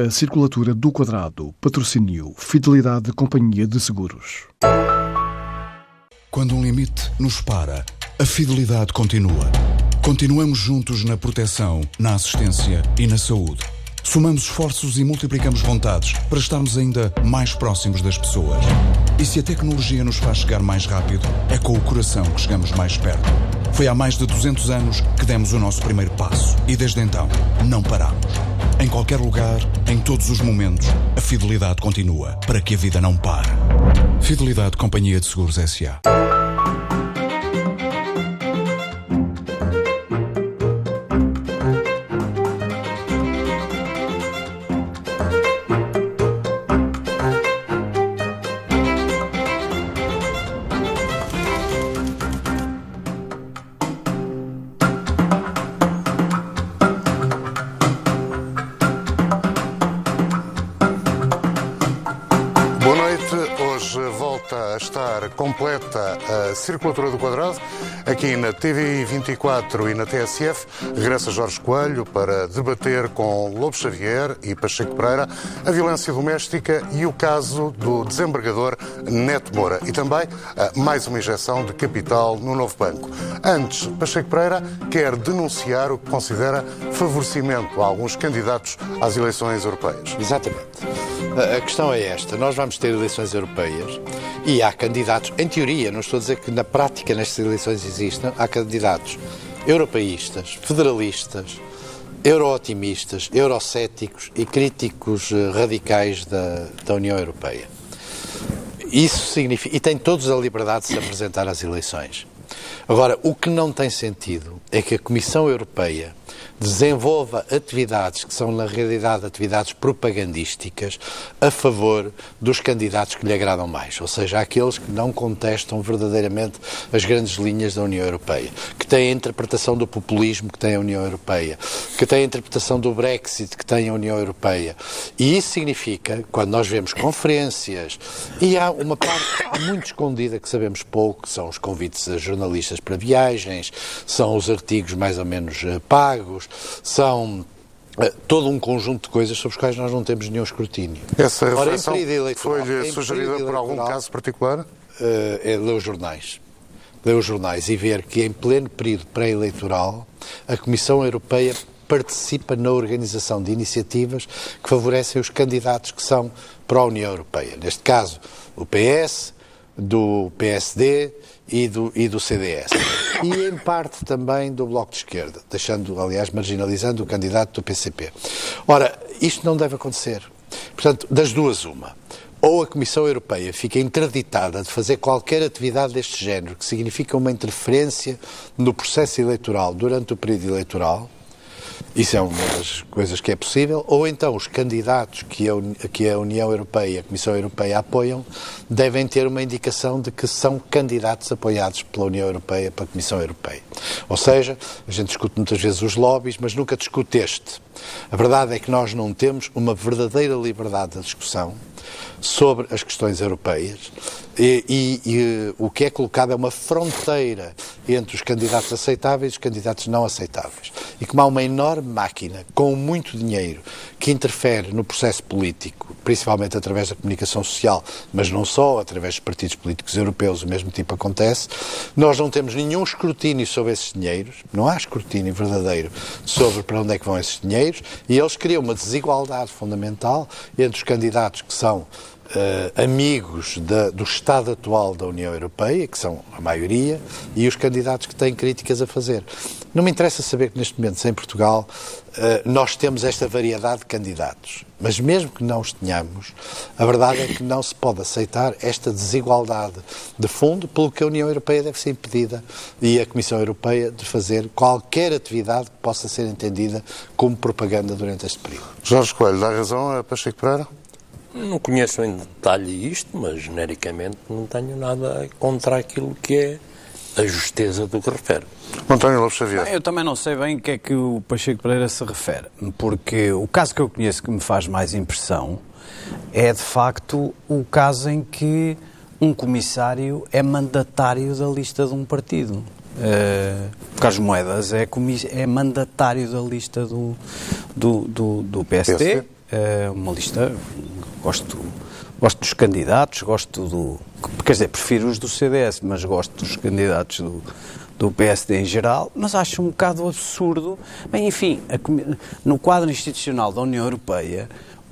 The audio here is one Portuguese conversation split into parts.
A circulatura do quadrado, patrocínio, fidelidade Companhia de Seguros. Quando um limite nos para, a fidelidade continua. Continuamos juntos na proteção, na assistência e na saúde. Somamos esforços e multiplicamos vontades para estarmos ainda mais próximos das pessoas. E se a tecnologia nos faz chegar mais rápido, é com o coração que chegamos mais perto. Foi há mais de 200 anos que demos o nosso primeiro passo e desde então não paramos. Em qualquer lugar, em todos os momentos, a fidelidade continua para que a vida não pare. Fidelidade Companhia de Seguros S.A. a Circulatura do Quadrado, aqui na TV 24 e na TSF. Regressa Jorge Coelho para debater com Lobo Xavier e Pacheco Pereira a violência doméstica e o caso do desembargador Neto Moura. E também ah, mais uma injeção de capital no novo banco. Antes, Pacheco Pereira quer denunciar o que considera favorecimento a alguns candidatos às eleições europeias. Exatamente. A questão é esta: nós vamos ter eleições europeias e há candidatos, em teoria, não estou a dizer que na prática nestas eleições existam, há candidatos europeístas, federalistas, euro-otimistas, eurocéticos e críticos eh, radicais da, da União Europeia. Isso significa. E têm todos a liberdade de se apresentar às eleições. Agora, o que não tem sentido é que a Comissão Europeia desenvolva atividades que são, na realidade, atividades propagandísticas a favor dos candidatos que lhe agradam mais, ou seja, aqueles que não contestam verdadeiramente as grandes linhas da União Europeia, que têm a interpretação do populismo que tem a União Europeia, que têm a interpretação do Brexit que tem a União Europeia. E isso significa, quando nós vemos conferências, e há uma parte muito escondida que sabemos pouco, que são os convites a jornalistas para viagens, são os artigos mais ou menos eh, pagos, são eh, todo um conjunto de coisas sobre as quais nós não temos nenhum escrutínio. Essa reflexão foi-lhe sugerida por algum caso particular? eh, é ler os jornais. Ler os jornais e ver que em pleno período pré-eleitoral a Comissão Europeia participa na organização de iniciativas que favorecem os candidatos que são para a União Europeia. Neste caso, o PS, do PSD e do, e do CDS. E em parte também do Bloco de Esquerda, deixando, aliás, marginalizando o candidato do PCP. Ora, isto não deve acontecer. Portanto, das duas, uma. Ou a Comissão Europeia fica interditada de fazer qualquer atividade deste género, que significa uma interferência no processo eleitoral durante o período eleitoral, isso é uma das coisas que é possível. Ou então os candidatos que a, que a União Europeia e a Comissão Europeia apoiam devem ter uma indicação de que são candidatos apoiados pela União Europeia, pela Comissão Europeia. Ou seja, a gente discute muitas vezes os lobbies, mas nunca discute este. A verdade é que nós não temos uma verdadeira liberdade de discussão sobre as questões europeias e, e- e o que é colocado é uma fronteira entre os candidatos aceitáveis e os candidatos não aceitáveis. E como há uma enorme máquina com muito dinheiro que interfere no processo político, principalmente através da comunicação social, mas não só, através dos partidos políticos europeus, o mesmo tipo acontece, nós não temos nenhum escrutínio sobre esses dinheiros, não há escrutínio verdadeiro sobre para onde é que vão esses dinheiros, e eles criam uma desigualdade fundamental entre os candidatos que são eh, amigos da- do Estado atual da União Europeia, que são a maioria, e os candidatos que têm críticas a fazer. Não me interessa saber que neste momento, em Portugal, eh, nós temos esta variedade de candidatos. Mas mesmo que não os tenhamos, a verdade é que não se pode aceitar esta desigualdade de fundo, pelo que a União Europeia deve ser impedida e a Comissão Europeia de fazer qualquer atividade que possa ser entendida como propaganda durante este período. Jorge Coelho, dá razão a Pacheco Pereira? Não conheço em detalhe isto, mas genericamente não tenho nada contra aquilo que é a justeza do que refere. António Lopes Xavier. Eu também não sei bem o que é que o Pacheco Pereira se refere, porque o caso que eu conheço que me faz mais impressão é, de facto, o caso em que um comissário é mandatário da lista de um partido. Uh, Carlos Moedas é, comiss- é mandatário da lista do, do, do, do PSD, PSD. uh, uma lista, gosto, gosto dos candidatos, gosto do. Quer dizer, prefiro os do CDS, mas gosto dos candidatos do, do PSD em geral, mas acho um bocado absurdo. Bem, enfim, a, no quadro institucional da União Europeia,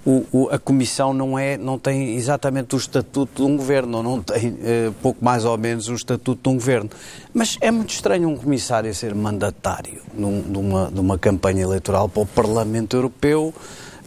o, o, a Comissão não, é, não tem exatamente o estatuto de um governo, não tem eh, pouco mais ou menos o estatuto de um governo. Mas é muito estranho um comissário ser mandatário num, numa, numa campanha eleitoral para o Parlamento Europeu.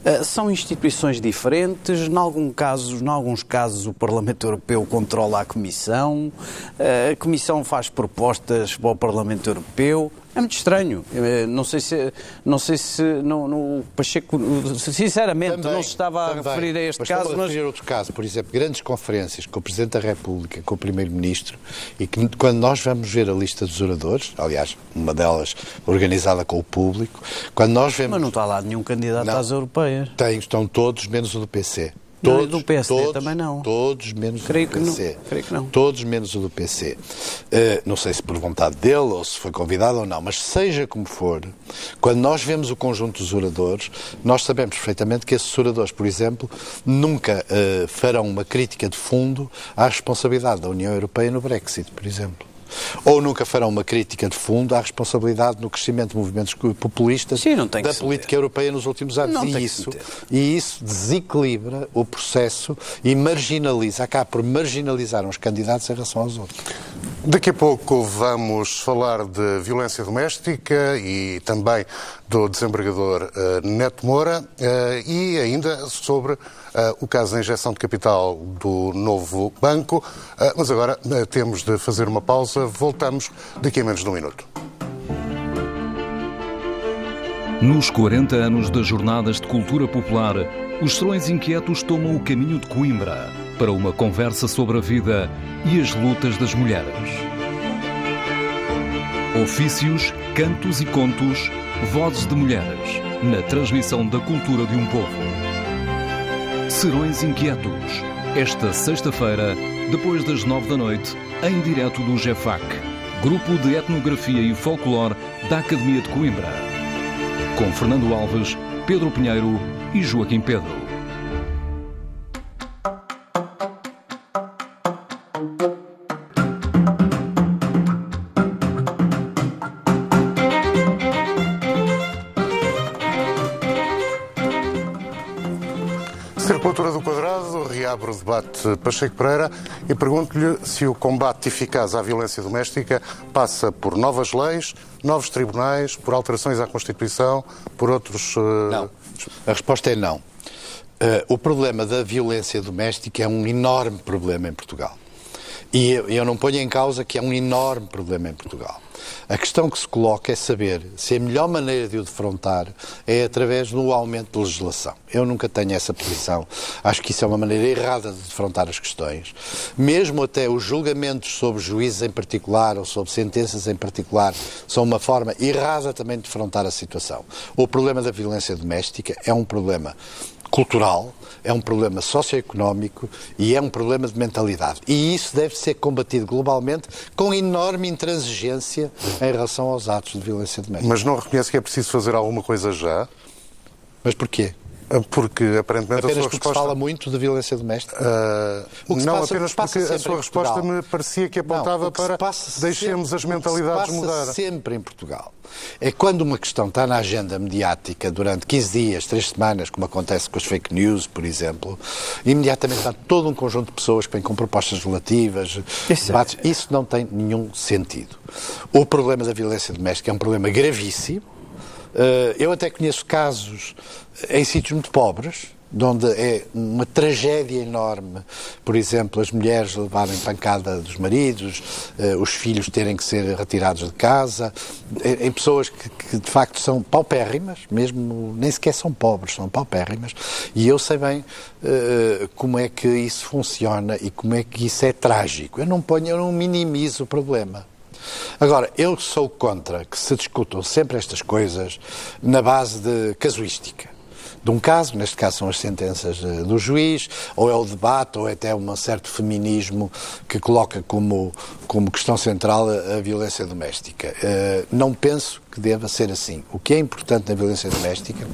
Uh, são instituições diferentes, em, algum caso, em alguns casos o Parlamento Europeu controla a Comissão, uh, a Comissão faz propostas para o Parlamento Europeu. É muito estranho. Eh, não sei se, não sei se não, Pacheco, sinceramente, também, não se estava também, a referir a este mas caso. Mas a referir outro caso, por exemplo, grandes conferências com o Presidente da República, com o Primeiro-Ministro, e que quando nós vamos ver a lista dos oradores, aliás, uma delas organizada com o público, quando nós vemos. Mas não está lá nenhum candidato não, às europeias. Tem, estão todos, menos o do PC. Todos, do PSD todos, também não. Todos menos Creio o do PC. Que Creio que não. Todos menos o do PC. Uh, eh, não sei se por vontade dele ou se foi convidado ou não, mas seja como for, quando nós vemos o conjunto dos oradores, nós sabemos perfeitamente que esses oradores, por exemplo, nunca uh, farão uma crítica de fundo à responsabilidade da União Europeia no Brexit, por exemplo. Ou nunca farão uma crítica de fundo à responsabilidade no crescimento de movimentos populistas Sim, da política europeia nos últimos anos. Não e, isso, e isso desequilibra o processo e marginaliza, acaba por marginalizar uns candidatos em relação aos outros. Daqui a pouco vamos falar de violência doméstica e também do desembargador uh, Neto Moura uh, e ainda sobre o caso da injeção de capital do novo banco. mas agora temos de fazer uma pausa. Voltamos daqui a menos de um minuto. Nos 40 anos das Jornadas de Cultura Popular, os Serões Inquietos tomam o caminho de Coimbra para uma conversa sobre a vida e as lutas das mulheres. Ofícios, cantos e contos Vozes de Mulheres, na transmissão da cultura de um povo. Serões Inquietos, esta sexta-feira, depois das nove da noite, em direto do GEFAC, Grupo de Etnografia e Folclore da Academia de Coimbra. Com Fernando Alves, Pedro Pinheiro e Joaquim Pedro. Abro o debate Pacheco Pereira e pergunto-lhe se o combate eficaz à violência doméstica passa por novas leis, novos tribunais, por alterações à Constituição, por outros. Uh... Não. A resposta é não. Uh, o problema da violência doméstica é um enorme problema em Portugal. E eu não ponho em causa que é um enorme problema em Portugal. A questão que se coloca é saber se a melhor maneira de o defrontar é através do aumento de legislação. Eu nunca tenho essa posição. Acho que isso é uma maneira errada de defrontar as questões. Mesmo até os julgamentos sobre juízes em particular ou sobre sentenças em particular são uma forma errada também de defrontar a situação. O problema da violência doméstica é um problema cultural, é um problema socioeconómico e é um problema de mentalidade. E isso deve ser combatido globalmente com enorme intransigência em relação aos atos de violência doméstica. Mas não reconhece que é preciso fazer alguma coisa já? Mas porquê? Porque aparentemente apenas a sua resposta. se fala muito de violência doméstica? Uh, não, passa, apenas porque a sua resposta me parecia que apontava não, para deixemos sempre, as mentalidades o que se mudar. sempre em Portugal é quando uma questão está na agenda mediática durante 15 dias, 3 semanas, como acontece com as fake news, por exemplo, imediatamente está todo um conjunto de pessoas que vêm com propostas relativas, Isso, debates. Isso não tem nenhum sentido. O problema da violência doméstica é um problema gravíssimo. Eh, eu até conheço casos em sítios muito pobres, de onde é uma tragédia enorme, por exemplo, as mulheres levarem pancada dos maridos, eh, os filhos terem que ser retirados de casa, em pessoas que, que, de facto são paupérrimas, mesmo nem sequer são pobres, são paupérrimas, e eu sei bem uh, como é que isso funciona e como é que isso é trágico. Eu não ponho, eu não minimizo o problema. Agora, eu sou contra que se discutam sempre estas coisas na base de casuística de um caso, neste caso são as sentenças uh, do juiz, ou é o debate, ou é até um certo feminismo que coloca como, como questão central a, a violência doméstica. Uh, não penso que deva ser assim. O que é importante na violência doméstica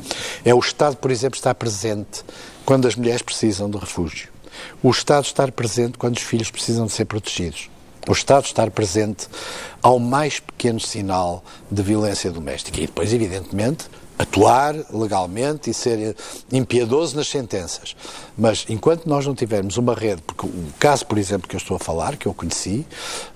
é o Estado, por exemplo, estar presente quando as mulheres precisam de refúgio. O Estado estar presente quando os filhos precisam de ser protegidos o Estado estar presente ao mais pequeno sinal de violência doméstica. E depois, evidentemente, atuar legalmente e ser impiedoso nas sentenças. Mas enquanto nós não tivermos uma rede, porque o caso, por exemplo, que eu estou a falar, que eu conheci,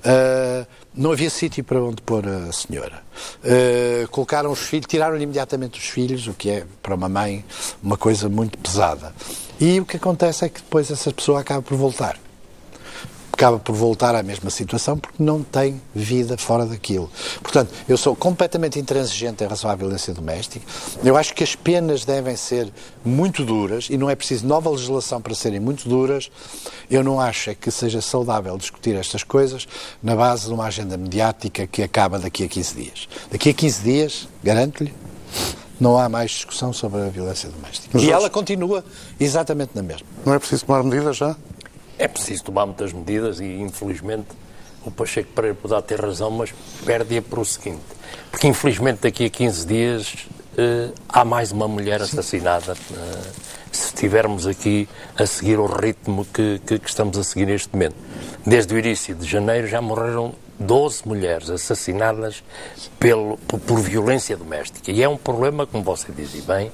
uh, não havia sítio para onde pôr a senhora. Uh, colocaram os filhos, tiraram imediatamente os filhos, o que é, para uma mãe, uma coisa muito pesada. E o que acontece é que depois essa pessoa acaba por voltar acaba por voltar à mesma situação porque não tem vida fora daquilo. Portanto, eu sou completamente intransigente em relação à violência doméstica. Eu acho que as penas devem ser muito duras e não é preciso nova legislação para serem muito duras. Eu não acho é que seja saudável discutir estas coisas na base de uma agenda mediática que acaba daqui a 15 dias. Daqui a 15 dias, garanto-lhe, não há mais discussão sobre a violência doméstica. Mas e ela continua exatamente na mesma. Não é preciso tomar medidas já? É preciso tomar muitas medidas e, infelizmente, o Pacheco Pereira poderá ter razão, mas perde-a para o seguinte. Porque, infelizmente, daqui a 15 dias uh, há mais uma mulher assassinada. Uh, se estivermos aqui a seguir o ritmo que, que, que, estamos a seguir neste momento. Desde o início de janeiro já morreram 12 mulheres assassinadas pelo, por, por violência doméstica. E é um problema, como você diz e bem,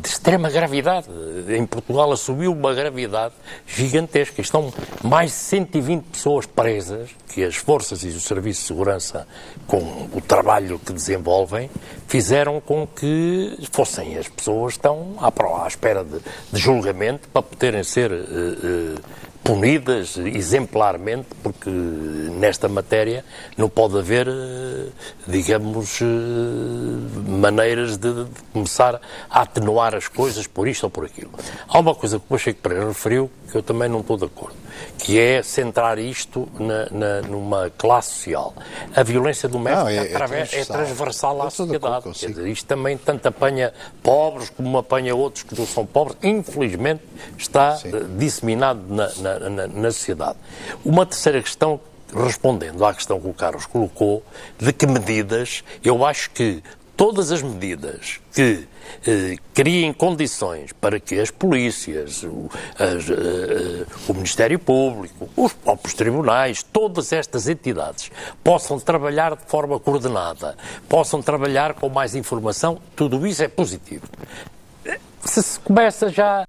de extrema gravidade. Em Portugal assumiu uma gravidade gigantesca. Estão mais de 120 pessoas presas, que as forças e o Serviço de Segurança, com o trabalho que desenvolvem, fizeram com que fossem as pessoas estão à, à espera de, de, julgamento para poderem ser uh, uh, punidas exemplarmente, porque nesta matéria não pode haver, eh, digamos, eh, maneiras de, começar a atenuar as coisas por isto ou por aquilo. Há uma coisa que o Pacheco Pereira referiu que eu também não estou de acordo, que é centrar isto na, na numa classe social. A violência doméstica não, é, é, transversal. é, transversal à sociedade. Quer dizer, isto também tanto apanha pobres como apanha outros que não são pobres. Infelizmente está Sim. disseminado na, na na, na, sociedade. Uma terceira questão, respondendo à questão que o Carlos colocou, de que medidas, eu acho que todas as medidas que eh, criem condições para que as polícias, o, as, eh, o, Ministério Público, os próprios tribunais, todas estas entidades possam trabalhar de forma coordenada, possam trabalhar com mais informação, tudo isso é positivo. Se se começa já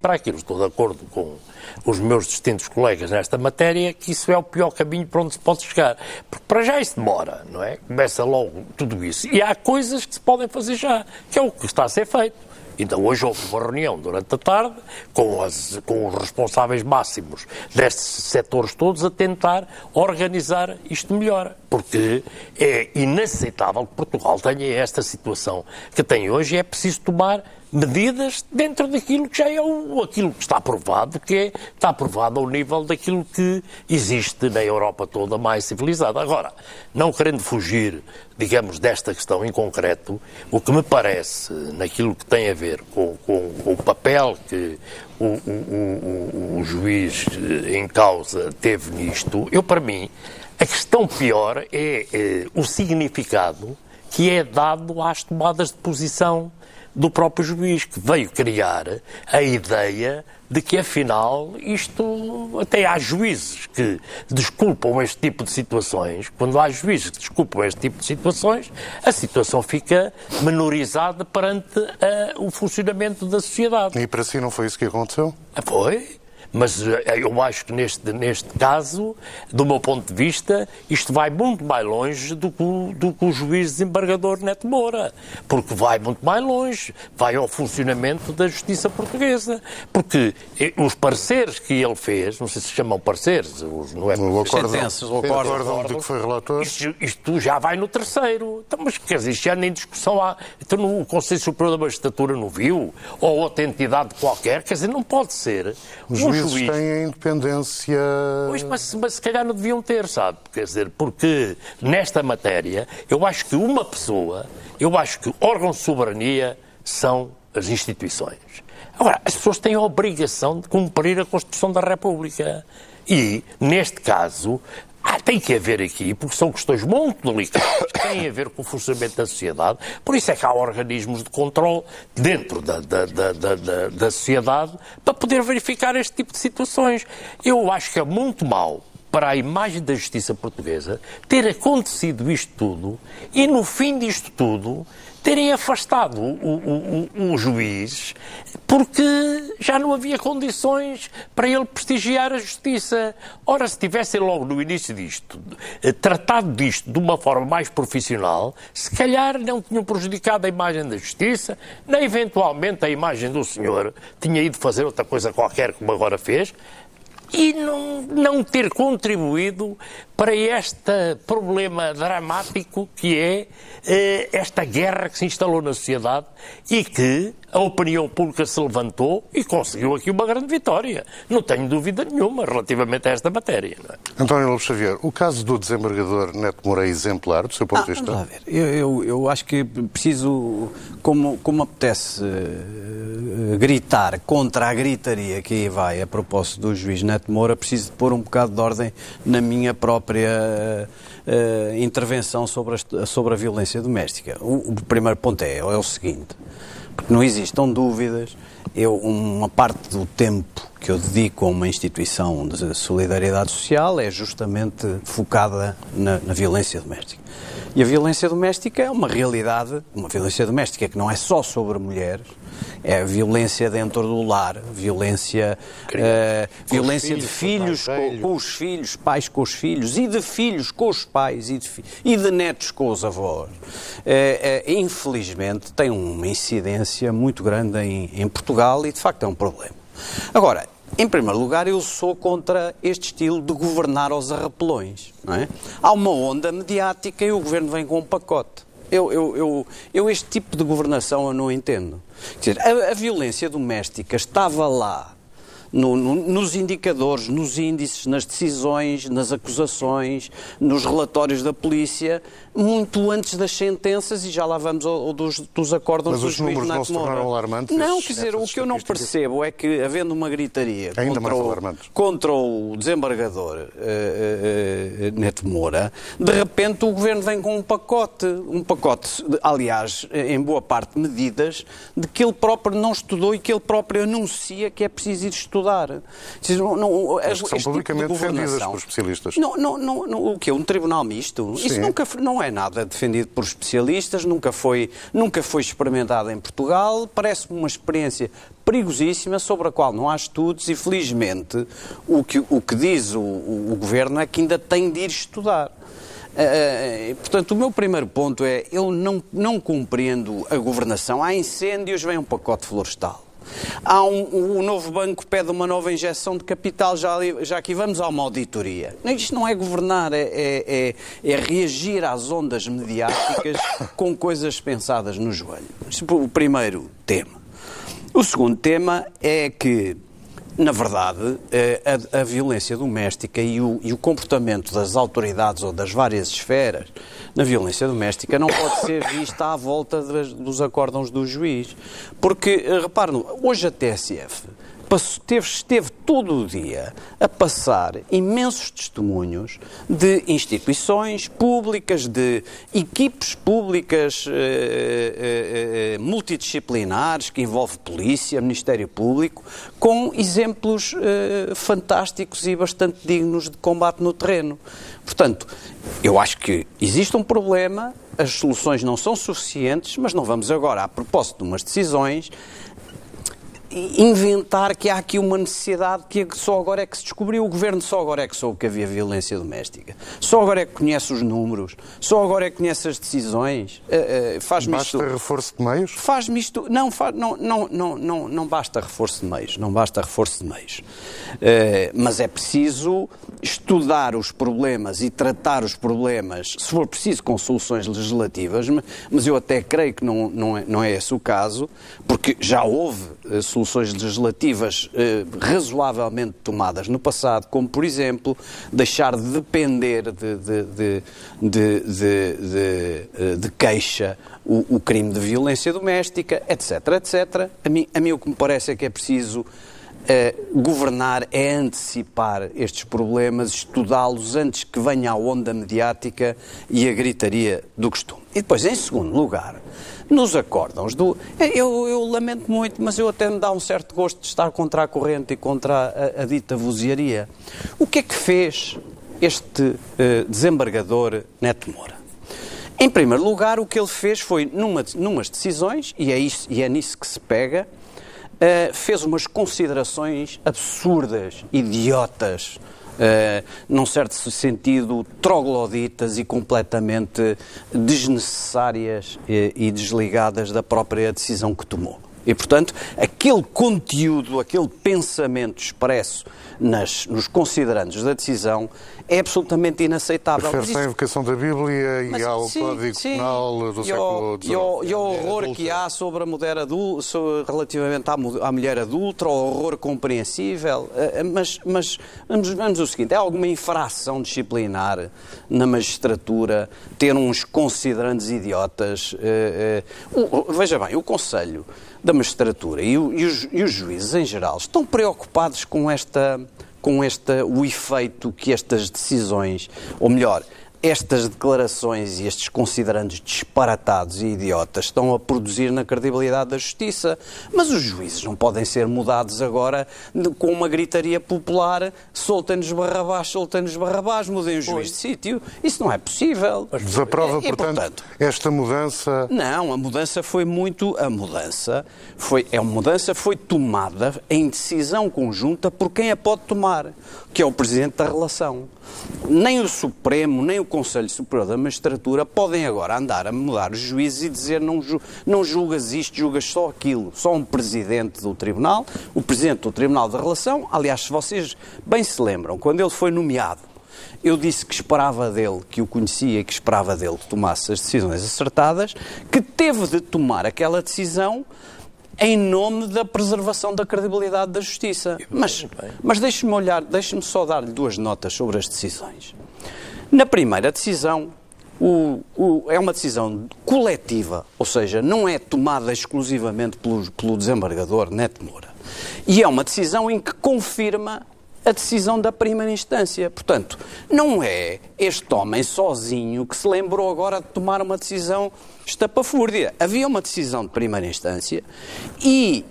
para aquilo, estou de acordo com os meus distintos colegas nesta matéria, que isso é o pior caminho para onde se pode chegar. Porque para já isso demora, não é? Começa logo tudo isso. E há coisas que se podem fazer já, que é o que está a ser feito. Então, hoje houve uma reunião durante a tarde com, as, com os responsáveis máximos destes setores todos a tentar organizar isto melhor. Porque é inaceitável que Portugal tenha esta situação que tem hoje e é preciso tomar medidas dentro daquilo que já é o, aquilo que está aprovado, que é, está aprovado ao nível daquilo que existe na Europa toda mais civilizada. Agora, não querendo fugir, digamos, desta questão em concreto, o que me parece, naquilo que tem a ver com, com, com o papel que o, o, o, juiz em causa teve nisto, eu, para mim, a questão pior é, é o significado que é dado às tomadas de posição do próprio juiz, que veio criar a ideia de que, afinal, isto. Até há juízes que desculpam este tipo de situações. Quando há juízes que desculpam este tipo de situações, a situação fica menorizada perante uh, o funcionamento da sociedade. E para si não foi isso que aconteceu? Foi. Mas eh, eu acho que neste, neste caso, do meu ponto de vista, isto vai muito mais longe do que, o, do que o juiz desembargador Neto Moura. Porque vai muito mais longe, vai ao funcionamento da justiça portuguesa. Porque eh, os pareceres que ele fez, não sei se chamam pareceres, não é? O acordo, sentenças, o acordo, acordo de que foi relator. Isto, isto, já vai no terceiro. Então, mas quer dizer, isto já nem discussão há. Então o Conselho Superior da Magistratura não viu? Ou outra entidade qualquer? Quer dizer, não pode ser. Os juízes juiz... têm independência. Pois, mas, mas se calhar não deviam ter, sabe? Quer dizer, porque nesta matéria, eu acho que uma pessoa, eu acho que órgão de soberania são as instituições. Agora, as pessoas têm a obrigação de cumprir a Constituição da República. E, neste caso, ah, tem que haver aqui, porque são questões muito delicadas, que têm a ver com o funcionamento da sociedade, por isso é que há organismos de controle dentro da, da, da, da, da sociedade para poder verificar este tipo de situações. Eu acho que é muito mau para a imagem da justiça portuguesa ter acontecido isto tudo e, no fim disto tudo, terem afastado o, o, o, juiz porque já não havia condições para ele prestigiar a justiça. Ora, se tivessem logo no início disto eh, tratado disto de uma forma mais profissional, se calhar não tinham prejudicado a imagem da justiça, nem eventualmente a imagem do senhor tinha ido fazer outra coisa qualquer como agora fez, e não, não ter contribuído para este problema dramático que é eh, esta guerra que se instalou na sociedade e que a opinião pública se levantou e conseguiu aqui uma grande vitória. Não tenho dúvida nenhuma relativamente a esta matéria. É? António Lopes Xavier, o caso do desembargador Neto Moura é exemplar, do seu ponto ah, de vista? Vamos lá ver. Eu, eu, eu, acho que preciso, como, como apetece uh, gritar contra a gritaria que aí vai a propósito do juiz Neto Moura, preciso de pôr um bocado de ordem na minha própria própria uh, intervenção sobre a, sobre a violência doméstica. O, o primeiro ponto é, é o seguinte, porque não existam dúvidas, eu, uma parte do tempo que eu dedico a uma instituição de solidariedade social é justamente focada na, na violência doméstica. E a violência doméstica é uma realidade, uma violência doméstica que não é só sobre mulheres, é violência dentro do lar, violência, uh, violência filhos, de filhos com, com, os filhos, pais com os filhos, e de filhos com os pais, e de, e de netos com os avós. Uh, uh, infelizmente tem uma incidência muito grande em, em Portugal e de facto é um problema. Agora, em primeiro lugar, eu sou contra este estilo de governar aos arrapelões. Não é? Há uma onda mediática e o governo vem com um pacote. Eu, eu, eu, eu este tipo de governação eu não entendo. Quer dizer, a, a violência doméstica estava lá no, no, nos indicadores, nos índices, nas decisões, nas acusações, nos relatórios da polícia, muito antes das sentenças e já lá vamos ao, ao dos, dos acordos Mas os números não se tornaram alarmantes? Não, quer dizer, o que eu não percebo é que, havendo uma gritaria contra o, contra, o, desembargador uh, uh, Neto Moura, de repente o Governo vem com um pacote, um pacote, aliás, em boa parte medidas, de que ele próprio não estudou e que ele próprio anuncia que é preciso ir estudar estudar. Não, não, Mas que são publicamente tipo de defendidas por especialistas. Não, não, não, o quê? Um tribunal misto? Sim. Isso nunca não é nada defendido por especialistas, nunca foi, nunca foi experimentado em Portugal, parece-me uma experiência perigosíssima sobre a qual não há estudos e, felizmente, o que, o que diz o, o, o Governo é que ainda tem de ir estudar. Uh, portanto, o meu primeiro ponto é, eu não, não compreendo a governação. Há incêndios, vem um pacote florestal. Há um, o novo banco pede uma nova injeção de capital, já, já aqui vamos a uma auditoria. Isto não é governar, é, é, é, é reagir às ondas mediáticas com coisas pensadas no joelho. Este é o primeiro tema. O segundo tema é que na verdade, eh, a, a violência doméstica e o, e o, comportamento das autoridades ou das várias esferas na violência doméstica não pode ser vista à volta de, dos acórdãos do juiz. Porque, eh, reparem, hoje a TSF esteve, esteve todo o dia a passar imensos testemunhos de instituições públicas, de equipes públicas eh, eh, eh, multidisciplinares que envolve polícia, Ministério Público, com exemplos eh, fantásticos e bastante dignos de combate no terreno. Portanto, eu acho que existe um problema, as soluções não são suficientes, mas não vamos agora, a propósito de umas decisões, inventar que há aqui uma necessidade que só agora é que se descobriu. O governo só agora é que soube que havia violência doméstica. Só agora é que conhece os números. Só agora é que conhece as decisões. Uh, uh, faz-me basta isto... reforço de meios? Faz-me isto. Não, faz... não, não, não, não, não basta reforço de meios. Não basta reforço de meios. Uh, mas é preciso estudar os problemas e tratar os problemas, se for preciso, com soluções legislativas. Mas eu até creio que não, não, é, não é esse o caso, porque já houve soluções soluções legislativas eh, razoavelmente tomadas no passado, como, por exemplo, deixar de depender de, de, de, de, de queixa o, o crime de violência doméstica, etc, etc. A mim, a mim o que me parece é que é preciso Uh, governar é antecipar estes problemas, estudá-los antes que venha a onda mediática e a gritaria do costume. E depois, em segundo lugar, nos acórdãos do. Eu, eu, lamento muito, mas eu até me dá um certo gosto de estar contra a corrente e contra a, a dita vozearia. O que é que fez este uh, desembargador Neto Moura? Em primeiro lugar, o que ele fez foi, numa, numas decisões, e é, isso, e é nisso que se pega, uh, fez umas considerações absurdas, idiotas, uh, num certo sentido trogloditas e completamente desnecessárias e desligadas da própria decisão que tomou. E, portanto, aquele conteúdo, aquele pensamento expresso nas, nos considerandos da decisão é absolutamente inaceitável. Refere-se à invocação da Bíblia e Mas, ao sim, Código sim. Penal do e século XIX. E ao, e ao horror adulta. que há sobre a mulher adulta, relativamente à, à, mulher adulta, ao horror compreensível. Eh, eh, mas, mas vamos, vamos o seguinte, é alguma infração disciplinar na magistratura ter uns considerandos idiotas? Uh, veja bem, o Conselho da magistratura. E, o, e, os, e os juízes em geral estão preocupados com esta com este, o efeito que estas decisões, ou melhor, estas declarações e estes considerandos disparatados e idiotas estão a produzir na credibilidade da justiça. Mas os juízes não podem ser mudados agora com uma gritaria popular: soltem-nos Barrabás, soltem-nos Barrabás, mudem o juiz de sítio. Isso não é possível. Desaprova, portanto, portanto, esta mudança. Não, a mudança foi muito. A mudança foi. É uma mudança foi tomada em decisão conjunta por quem a pode tomar, que é o Presidente da relação. Nem o Supremo, nem o Conselho Superior da Magistratura podem agora andar a mudar os juízes e dizer não, ju não julgas isto, julgas só aquilo. Só um presidente do Tribunal, o presidente do Tribunal da Relação, aliás, se vocês bem se lembram, quando ele foi nomeado, eu disse que esperava dele, que o conhecia que esperava dele que tomasse as decisões acertadas, que teve de tomar aquela decisão em nome da preservação da credibilidade da justiça. Mas, mas deixe-me olhar, deixe-me só dar-lhe duas notas sobre as decisões. Na primeira decisão, o, o, é uma decisão coletiva, ou seja, não é tomada exclusivamente pelo, pelo desembargador Neto Moura. E é uma decisão em que confirma a decisão da primeira instância. Portanto, não é este homem sozinho que se lembrou agora de tomar uma decisão estapafúrdia. Havia uma decisão de primeira instância e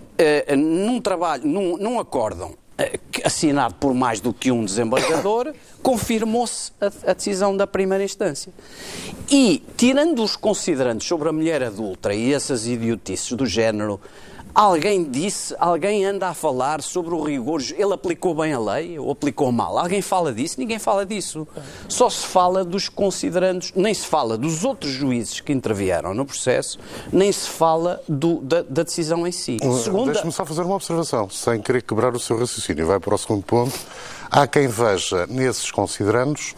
uh, num trabalho, num, num acórdão uh, assinado por mais do que um desembargador, confirmou-se a, a, decisão da primeira instância. E, tirando os considerantes sobre a mulher adulta e essas idiotices do género Alguém disse, alguém anda a falar sobre o rigor. Ele aplicou bem a lei ou aplicou mal? Alguém fala disso? Ninguém fala disso. Só se fala dos considerandos, nem se fala dos outros juízes que intervieram no processo, nem se fala do, da, da, decisão em si. Segunda... Deixe-me só fazer uma observação, sem querer quebrar o seu raciocínio. Vai para o segundo ponto. Há quem veja nesses considerandos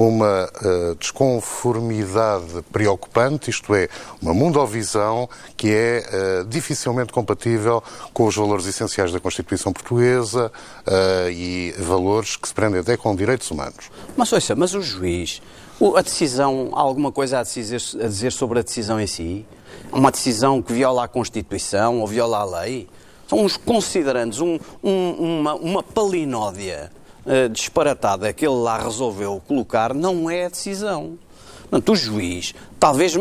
uma uh, desconformidade preocupante, isto é, uma mundovisão que é uh, dificilmente compatível com os valores essenciais da Constituição Portuguesa uh, e valores que se prendem até com direitos humanos. Mas ouça, mas o juiz, a decisão, há alguma coisa a dizer, a dizer sobre a decisão em si? Uma decisão que viola a Constituição ou viola a lei? São uns considerandos, um, um, uma, uma palinódia uh, disparatada que ele lá resolveu colocar não é a decisão. Portanto, o juiz, talvez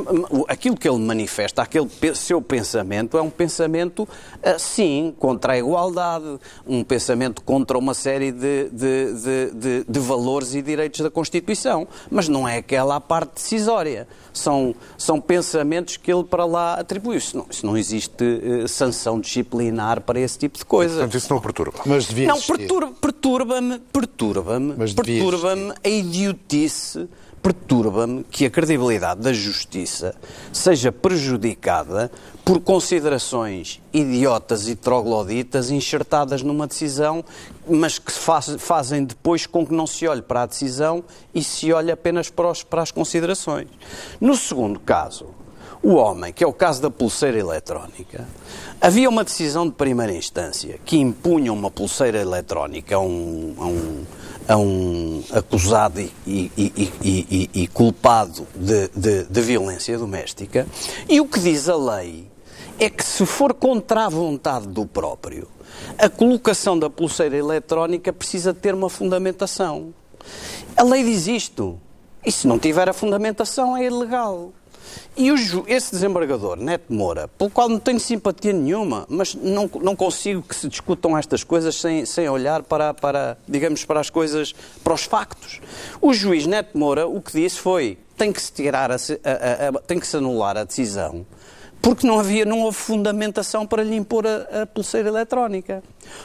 aquilo que ele manifesta, aquele seu pensamento, é um pensamento, eh, sim, contra a igualdade, um pensamento contra uma série de, de, de, de, valores e direitos da Constituição, mas não é aquela a parte decisória. São, são pensamentos que ele para lá atribui. Isso não, isso não existe uh, sanção disciplinar para esse tipo de coisa. Portanto, isso não perturba. Mas devia Não, perturba-me, perturba-me, perturba-me, perturba-me a idiotice perturba-me que a credibilidade da justiça seja prejudicada por considerações idiotas e trogloditas enxertadas numa decisão, mas que faz, fazem depois com que não se olhe para a decisão e se olhe apenas para, os, para as considerações. No segundo caso, o homem, que é o caso da pulseira eletrónica, havia uma decisão de primeira instância que impunha uma pulseira eletrónica a um, a um a um acusado e, e, e, e culpado de, de, de violência doméstica, e o que diz a lei é que se for contra a vontade do próprio, a colocação da pulseira eletrónica precisa ter uma fundamentação. A lei diz isto. E se não tiver a fundamentação, é ilegal. E o, esse desembargador, Neto Moura, pelo qual não tenho simpatia nenhuma, mas não, não consigo que se discutam estas coisas sem, sem olhar para, para, digamos, para as coisas, para os factos. O juiz Neto Moura o que disse foi tem que se tirar a, a, a, tem que se anular a decisão porque não havia, não houve fundamentação para lhe impor a, a pulseira eletrónica.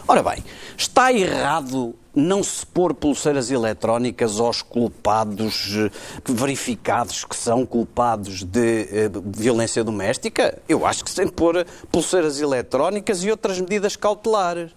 Ora bem, está errado não se pôr pulseiras eletrónicas aos culpados eh, verificados que são culpados de eh, violência doméstica? Eu acho que se tem que pôr pulseiras eletrónicas e outras medidas cautelares.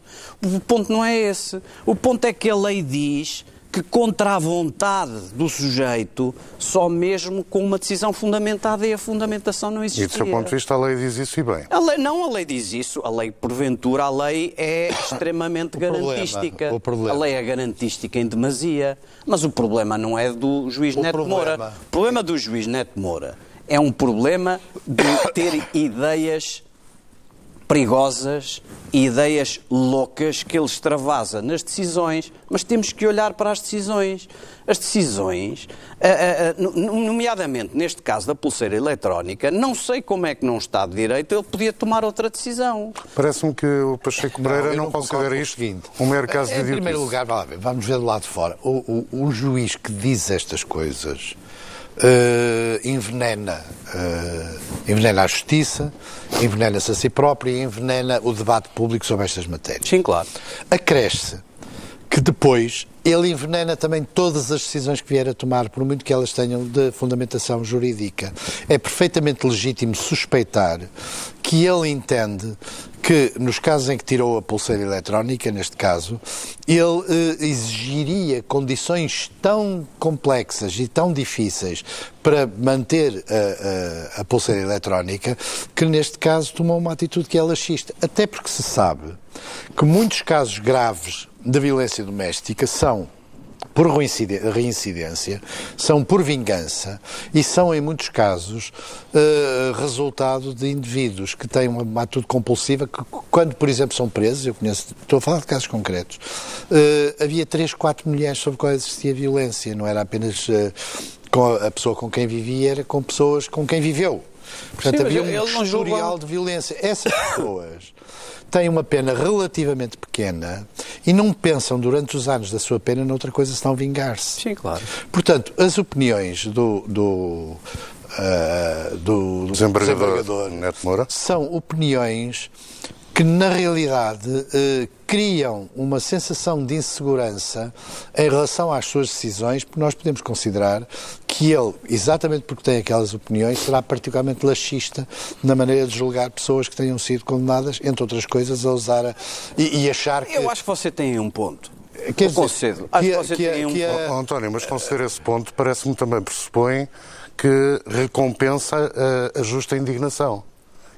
O ponto não é esse. O ponto é que a lei diz que contra a vontade do sujeito, só mesmo com uma decisão fundamentada e a fundamentação não existia. E do seu ponto de vista a lei diz isso e bem? A lei, não, a lei diz isso. A lei, porventura, a lei é extremamente garantística. o problema. A lei é garantística em demasia. Mas o problema não é do juiz o Neto problema. Moura. O problema do juiz Neto Moura é um problema de ter ideias perigosas e ideias loucas que ele extravasa nas decisões, mas temos que olhar para as decisões. As decisões, nomeadamente neste caso da pulseira eletrónica, não sei como é que num Estado de Direito ele podia tomar outra decisão. Parece-me que o Pacheco Moreira não, não, considera isto seguinte. um mero caso de Em primeiro lugar, vamos ver do lado de fora. O, o, o juiz que diz estas coisas uh, envenena, uh, envenena a justiça, envenena-se a si próprio e envenena o debate público sobre estas matérias. Sim, claro. Acresce que depois ele envenena também todas as decisões que vier a tomar, por muito que elas tenham de fundamentação jurídica. É perfeitamente legítimo suspeitar que ele entende que, nos casos em que tirou a pulseira eletrónica, neste caso, ele eh, exigiria condições tão complexas e tão difíceis para manter a, a, a, pulseira eletrónica, que neste caso tomou uma atitude que é laxista. Até porque se sabe que muitos casos graves de violência doméstica são por reincidência, são por vingança e são, em muitos casos, uh, resultado de indivíduos que têm uma atitude compulsiva que, quando, por exemplo, são presos, eu conheço, estou a falar de casos concretos, uh, havia três, quatro mulheres sobre quais existia violência, não era apenas uh, com a pessoa com quem vivia, era com pessoas com quem viveu. Portanto, Sim, havia um historial de violência. Essas pessoas têm uma pena relativamente pequena e não pensam durante os anos da sua pena noutra coisa senão vingar-se. Sim, claro. Portanto, as opiniões do, do Uh, do, do desembargador, desembargador Neto Moura são opiniões que na realidade eh, criam uma sensação de insegurança em relação às suas decisões, porque nós podemos considerar que ele, exatamente porque tem aquelas opiniões, será particularmente laxista na maneira de julgar pessoas que tenham sido condenadas, entre outras coisas, a usar a, e, e achar que. Eu acho que você tem um ponto. Quer dizer, concedo. Acho que, que você que tem um que ponto. Oh, António, mas conceder esse ponto parece-me também pressupõe que recompensa a, a justa indignação.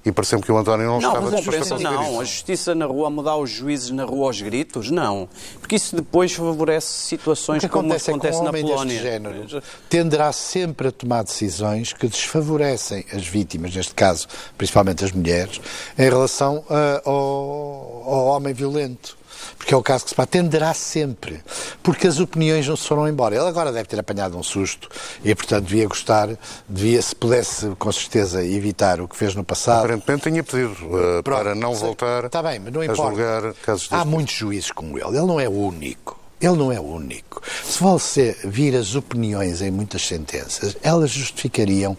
E parece-me que o António não, não estava disposto a Não, isso. a justiça na rua, a mudar os juízes na rua aos gritos, não. Porque isso depois favorece situações como acontece, acontece é um na Polónia. Género, tenderá sempre a tomar decisões que desfavorecem as vítimas, neste caso, principalmente as mulheres, em relação uh, ao, ao homem violento porque é o caso que se pá, tenderá sempre, porque as opiniões não se foram embora. Ele agora deve ter apanhado um susto e, portanto, devia gostar, devia, se pudesse, com certeza, evitar o que fez no passado. Aparentemente tinha pedido uh, para não voltar está bem, mas não importa. a julgar casos Há muitos juízes como ele, ele não é o único. Ele não é o único. Se você vir as opiniões em muitas sentenças, elas justificariam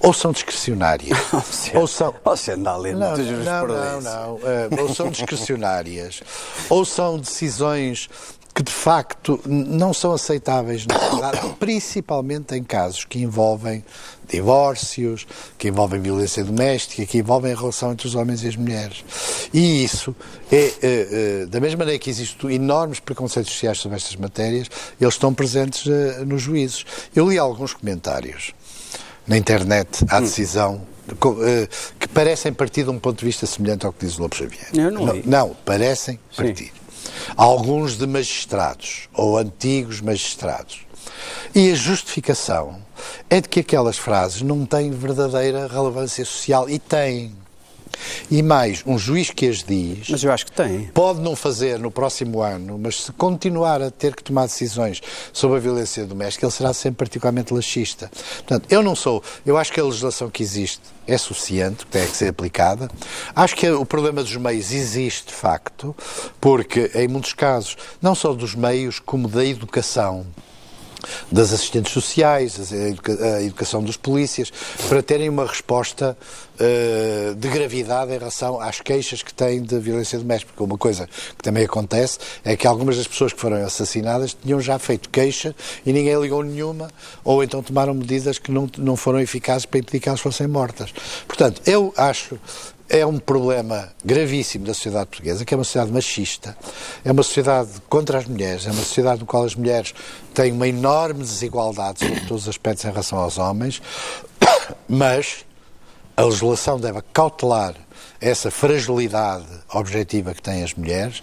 ou são discricionárias, ou são... Você anda a ler não, não, não, não, uh, ou são discricionárias, ou são decisões que de facto não são aceitáveis na sociedade, principalmente em casos que envolvem divórcios, que envolvem violência doméstica, que envolvem a relação entre os homens e as mulheres. E isso é, é, é da mesma maneira que existem enormes preconceitos sociais sobre estas matérias, eles estão presentes uh, nos juízos. Eu li alguns comentários na internet à decisão uh, que parecem partir de um ponto de vista semelhante ao que diz o Lobo Xavier. Eu não, li. não, não parecem partir. Alguns de magistrados ou antigos magistrados. E a justificação é de que aquelas frases não têm verdadeira relevância social e têm. E mais, um juiz que as diz. Mas eu acho que tem. Pode não fazer no próximo ano, mas se continuar a ter que tomar decisões sobre a violência doméstica, ele será sempre particularmente laxista. Portanto, eu não sou. Eu acho que a legislação que existe é suficiente, tem que ser aplicada. Acho que o problema dos meios existe, de facto, porque em muitos casos, não só dos meios, como da educação das assistentes sociais, a educação dos polícias, para terem uma resposta uh, de gravidade em relação às queixas que têm de violência doméstica. Porque uma coisa que também acontece é que algumas das pessoas que foram assassinadas tinham já feito queixa e ninguém ligou nenhuma, ou então tomaram medidas que não, não foram eficazes para impedir que elas fossem mortas. Portanto, eu acho é um problema gravíssimo da sociedade portuguesa, que é uma sociedade machista, é uma sociedade contra as mulheres, é uma sociedade no qual as mulheres têm uma enorme desigualdade sobre todos os aspectos em relação aos homens, mas a legislação deve cautelar essa fragilidade objetiva que têm as mulheres,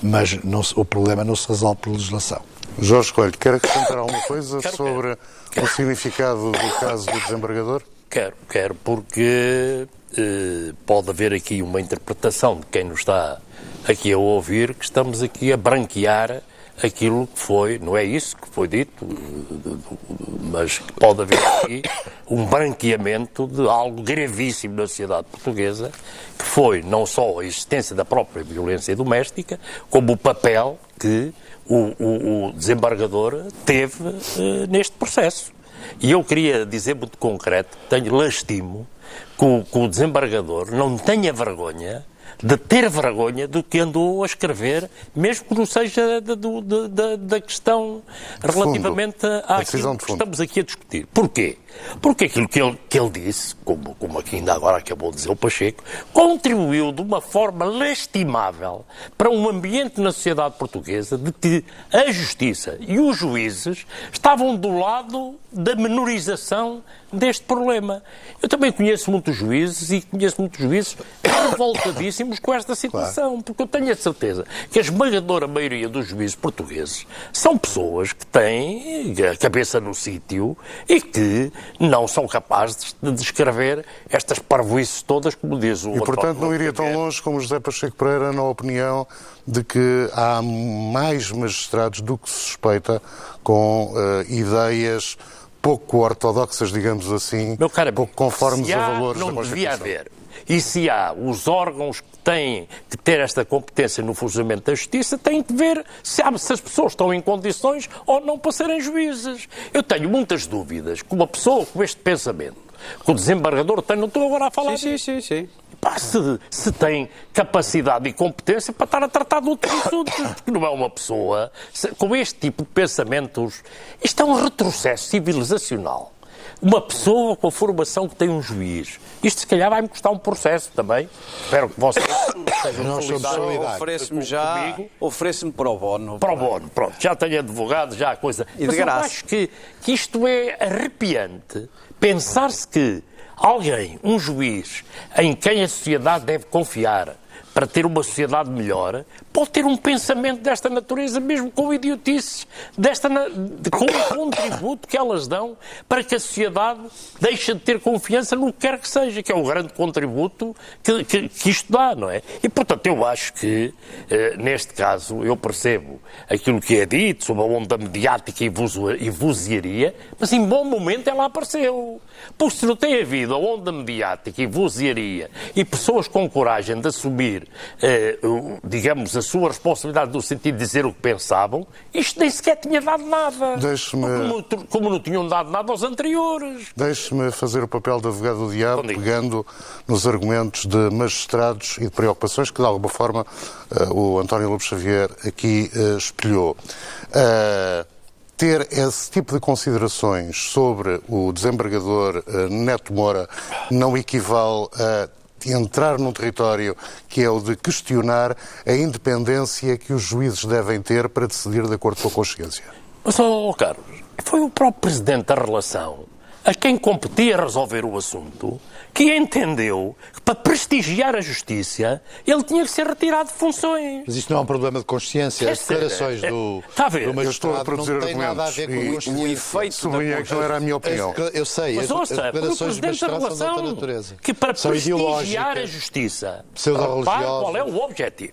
mas não, o problema não se resolve por legislação. Jorge Coelho, quer acrescentar alguma coisa quero, sobre quero. o significado do caso do desembargador? Quero, quero, porque pode haver aqui uma interpretação de quem nos está aqui a ouvir que estamos aqui a branquear aquilo que foi, não é isso que foi dito, mas que pode haver aqui um branqueamento de algo gravíssimo na sociedade portuguesa, que foi não só a existência da própria violência doméstica, como o papel que o, o, o desembargador teve uh, neste processo. E eu queria dizer muito concreto, tenho lastimo o, que o desembargador não tenha vergonha de ter vergonha do que andou a escrever, mesmo que não seja da, da, da questão relativamente fundo, àquilo que estamos aqui a discutir. Porquê? Porque aquilo que ele, que ele disse, como, como aqui ainda agora acabou de dizer o Pacheco, contribuiu de uma forma lastimável para um ambiente na sociedade portuguesa de que a justiça e os juízes estavam do lado da menorização deste problema. Eu também conheço muitos juízes e conheço muitos juízes revoltadíssimos com esta situação, claro. porque eu tenho a certeza que a esmagadora maioria dos juízes portugueses são pessoas que têm a cabeça no sítio e que não são capazes de descrever estas parvoices todas, como diz o E, portanto, não iria tão longe como José Pacheco Pereira na opinião de que há mais magistrados do que se suspeita com uh, ideias pouco ortodoxas, digamos assim, Meu cara, pouco conformes a valores não da Constituição. devia haver. E se há os órgãos que têm que ter esta competência no funcionamento da justiça, têm que ver se, há, se as pessoas estão em condições ou não para serem juízes. Eu tenho muitas dúvidas que uma pessoa com este pensamento, que o desembargador tem, não estou agora a falar sim, sim, sim, sim. Pá, se, se, tem capacidade e competência para estar a tratar de outros assuntos, porque não é uma pessoa se, com este tipo de pensamentos. Isto é um retrocesso civilizacional. Uma pessoa com a formação que tem um juiz. Isto se calhar vai-me custar um processo também. Espero que vocês sejam solidários. Ofereço-me já, ofereço-me para o bono. Para o bono, pronto. Já tenho advogado, já a coisa. E de Mas graça. eu acho que, que isto é arrepiante. Pensar-se que alguém, um juiz, em quem a sociedade deve confiar para ter uma sociedade melhor, pode ter um pensamento desta natureza, mesmo com idiotices, desta, de, com o contributo que elas dão para que a sociedade deixe de ter confiança no que quer que seja, que é o grande contributo que, que, que isto dá, não é? E, portanto, eu acho que, eh, neste caso, eu percebo aquilo que é dito sobre a onda mediática e vozearia, mas em bom momento ela apareceu. Porque se não tem havido a onda mediática e vozearia e pessoas com coragem de assumir, eh, digamos, a sua responsabilidade no sentido de dizer o que pensavam, isto nem sequer tinha dado nada. Como, como, não tinham dado nada aos anteriores. Deixe-me fazer o papel de advogado do diabo, pegando nos argumentos de magistrados e de preocupações que, de alguma forma, uh, o António Lopes Xavier aqui uh, espelhou. Uh, ter esse tipo de considerações sobre o desembargador Neto Moura não equivale a entrar num território que é o de questionar a independência que os juízes devem ter para decidir de acordo com a consciência. Mas, oh, Carlos, foi o próprio Presidente da Relação a quem competia resolver o assunto, que entendeu que para prestigiar a justiça ele tinha que ser retirado de funções. Mas isto não é um problema de consciência. As declarações é- do, Está a ver? do Eu estou a magistrado produzir não têm nada a argumentos ver com e- consciência. O efeito Sublinhei que não era a minha opinião. As- Eu sei, Mas as, as ouça, o declarações do Presidente da magistrado Relação, natureza. que para São prestigiar a justiça, pseudo-religiosas. repare qual é o objetivo.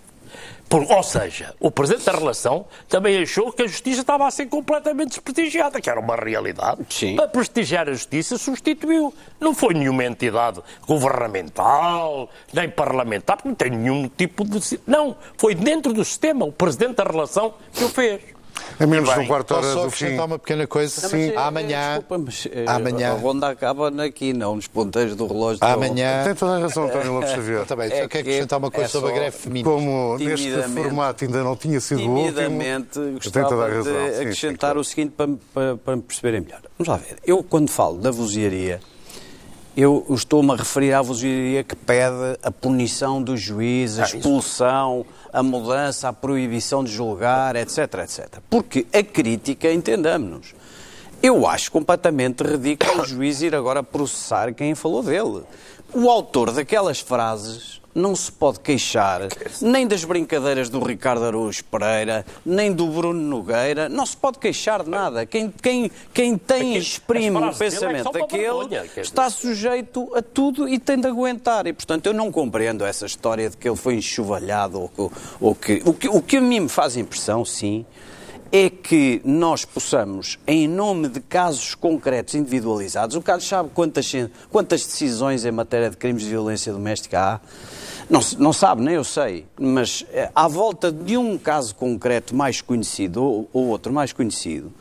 Por- ou seja, o Presidente da Relação também achou que a justiça estava a ser completamente desprestigiada, que era uma realidade. Sim. Para prestigiar a justiça, substituiu. Não foi nenhuma entidade governamental, nem parlamentar, porque não tem nenhum tipo de. Não, foi dentro do sistema, o Presidente da Relação que o fez. A menos de um quarto de Posso hora do fim. acrescentar uma pequena coisa? Não, mas, eh, Amanhã, Desculpa, mas eh, amanhã- a ronda acaba aqui, não nos ponteiros do relógio. do- amanhã... Tem toda a razão, António Lopes Xavier. Também, É só quero que acrescentar uma coisa é sobre a greve feminina. Como neste formato ainda não tinha sido o último. Gostava a razão. de Sim, sim, acrescentar claro. o seguinte para, para, para me perceberem melhor. Vamos lá ver. Eu, quando falo da vozearia, eu estou-me a referir à vozearia que pede a punição do juiz, a expulsão, a mudança, a proibição de julgar, etc, etc. Porque a crítica, entendamos-nos, eu acho completamente ridículo o juiz ir agora processar quem falou dele. O autor daquelas frases não se pode queixar nem das brincadeiras do Ricardo Araújo Pereira, nem do Bruno Nogueira, não se pode queixar de nada. Quem, quem, quem tem e exprime o é que pensamento daquele está sujeito a tudo e tem de aguentar. E, portanto, eu não compreendo essa história de que ele foi enxovalhado ou, que- ou que... O, que... o que a mim me faz impressão, sim, é que nós possamos, em nome de casos concretos individualizados, o Carlos sabe quantas, quantas decisões em matéria de crimes de violência doméstica há? Não, não sabe, nem eu sei, mas eh, à volta de um caso concreto mais conhecido ou, ou outro mais conhecido,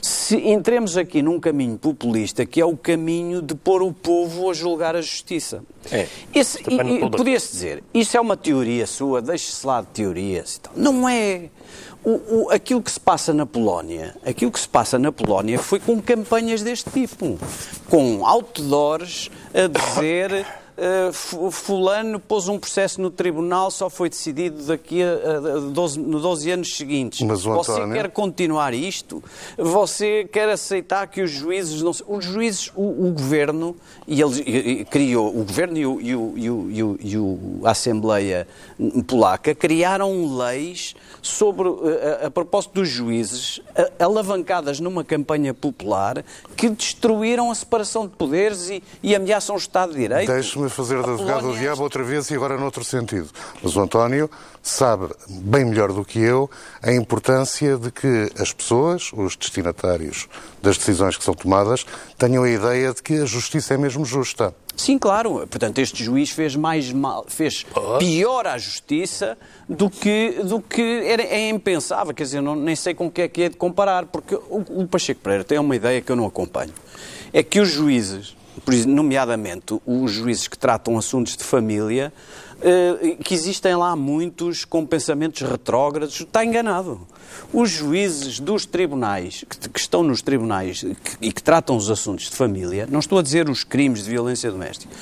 se entremos aqui num caminho populista que é o caminho de pôr o povo a julgar a justiça. É. Esse, e- e Podia-se dizer, isso é uma teoria sua, deixe-se lá de teorias e tal. Não é. O, o- aquilo que se passa na Polónia, aquilo que se passa na Polónia foi com campanhas deste tipo, com outdoors a dizer eh, fu- fulano pôs um processo no tribunal, só foi decidido daqui a, a 12, no 12 anos seguintes. Mas o Você António- quer continuar isto? Você quer aceitar que os juízes não Os juízes, o, o governo, e ele e- e criou, o governo e, o, e, o, e, o, e, o, e o- a Assembleia Polaca criaram leis sobre, eh, a, a propósito dos juízes, a- alavancadas numa campanha popular que destruíram a separação de poderes e, e ameaçam o Estado de Direito. Deixe-me fazer de advogado do diabo outra vez e agora noutro sentido. Mas o António sabe bem melhor do que eu a importância de que as pessoas, os destinatários das decisões que são tomadas, tenham a ideia de que a justiça é mesmo justa. Sim, claro. Portanto, este juiz fez mais mal, fez pior à justiça do que, do que era, é impensável. Quer dizer, não, nem sei com o que é que é de comparar, porque o, o Pacheco Pereira tem uma ideia que eu não acompanho. É que os juízes, nomeadamente os juízes que tratam assuntos de família, eh, que existem lá muitos com pensamentos retrógrados, está enganado. Os juízes dos tribunais, que, que estão nos tribunais que- e que tratam os assuntos de família, não estou a dizer os crimes de violência doméstica,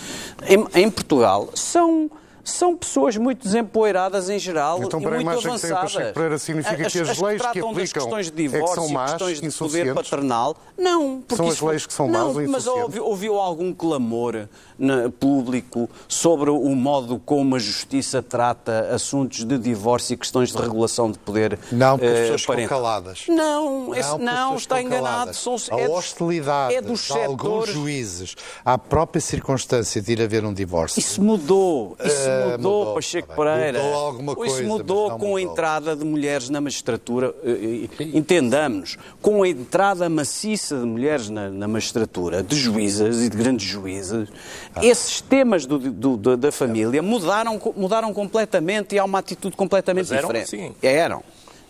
em, em Portugal são. São pessoas muito desempoeiradas em geral Então, e para a muito imagem que tem o avançadas. Pereira, significa que as leis que das aplicam questões de é que são divórcio, más, questões de poder paternal. Não, porque São as isso- leis que são não, más ou mas insuficientes? ouviu, ouviu algum clamor na- público sobre o modo como a justiça trata assuntos de divórcio e questões de regulação de poder Não, porque as eh, pessoas ficam parental? caladas. Não, esse- as não, pessoas está enganado. São, a é hostilidade é dos de alguns setores. juízes à própria circunstância de ir haver um divórcio. Isso mudou, isso mudou, mudou, Pacheco tá bem. Pereira. Mudou alguma Isso coisa, mudou mas não com a mudou. entrada de mulheres na magistratura, eh, eh, entendamos, com a entrada maciça de mulheres na, na magistratura, de juízes e de grandes juízes, Ah. esses temas do- do- do- da família mudaram, mudaram completamente e há uma atitude completamente eram diferente. assim. Eram.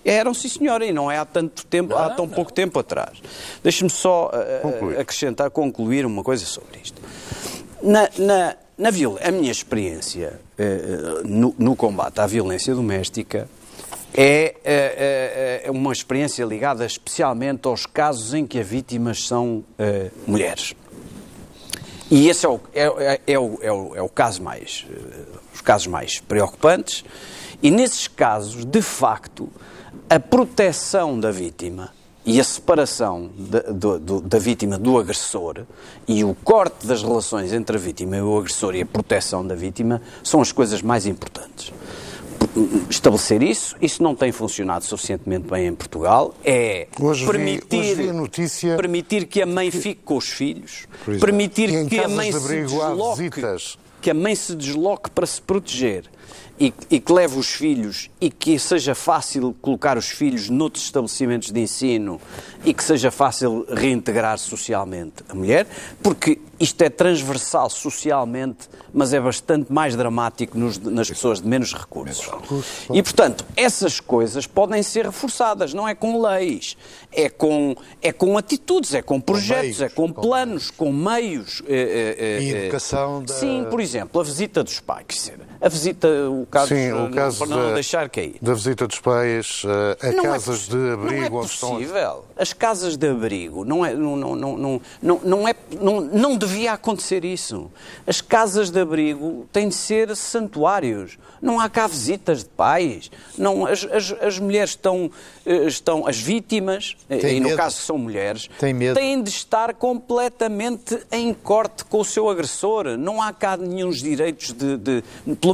Eram, sim, senhora, e não é há tanto tempo, há Não, tão não. pouco tempo atrás. Deixe-me só eh, Conclui. acrescentar, concluir uma coisa sobre isto. Na, na, na viol- a minha experiência eh, no, no combate à violência doméstica é, eh, é uma experiência ligada especialmente aos casos em que as vítimas são mulheres. E esse é o, é, é- é o, é o, é o caso mais, os casos mais preocupantes. E nesses casos, de facto, a proteção da vítima e a separação da, do, do, da vítima do agressor e o corte das relações entre a vítima e o agressor e a proteção da vítima são as coisas mais importantes. Estabelecer isso, isso não tem funcionado suficientemente bem em Portugal, é Hoje vi- permitir, hoje vi notícia permitir que a mãe fique com os filhos, permitir que a mãe se desloque, que a mãe se desloque para se proteger e, e que leve os filhos e que seja fácil colocar os filhos noutros estabelecimentos de ensino e que seja fácil reintegrar socialmente a mulher, porque isto é transversal socialmente, mas é bastante mais dramático nos- nas pessoas de menos recursos. E, portanto, essas coisas podem ser reforçadas, não é com leis, é com, é com atitudes, é com projetos, é com planos, com meios. eh, eh, E eh, educação da- Sim, por exemplo, a visita dos pais. A visita, o caso, Sim, o não- caso para não da, deixar cair. da visita dos pais eh, a Não é casas poss- de abrigo não é onde estão. possível. As casas de abrigo não é não, não, não, não, não, é não, não devia acontecer isso. As casas de abrigo têm de ser santuários. Não há cá visitas de pais. Não as, as, as mulheres estão eh, estão as vítimas eh, Têm e no medo. caso que são mulheres têm de estar completamente em corte com o seu agressor. Não há cá nenhum direitos de, de-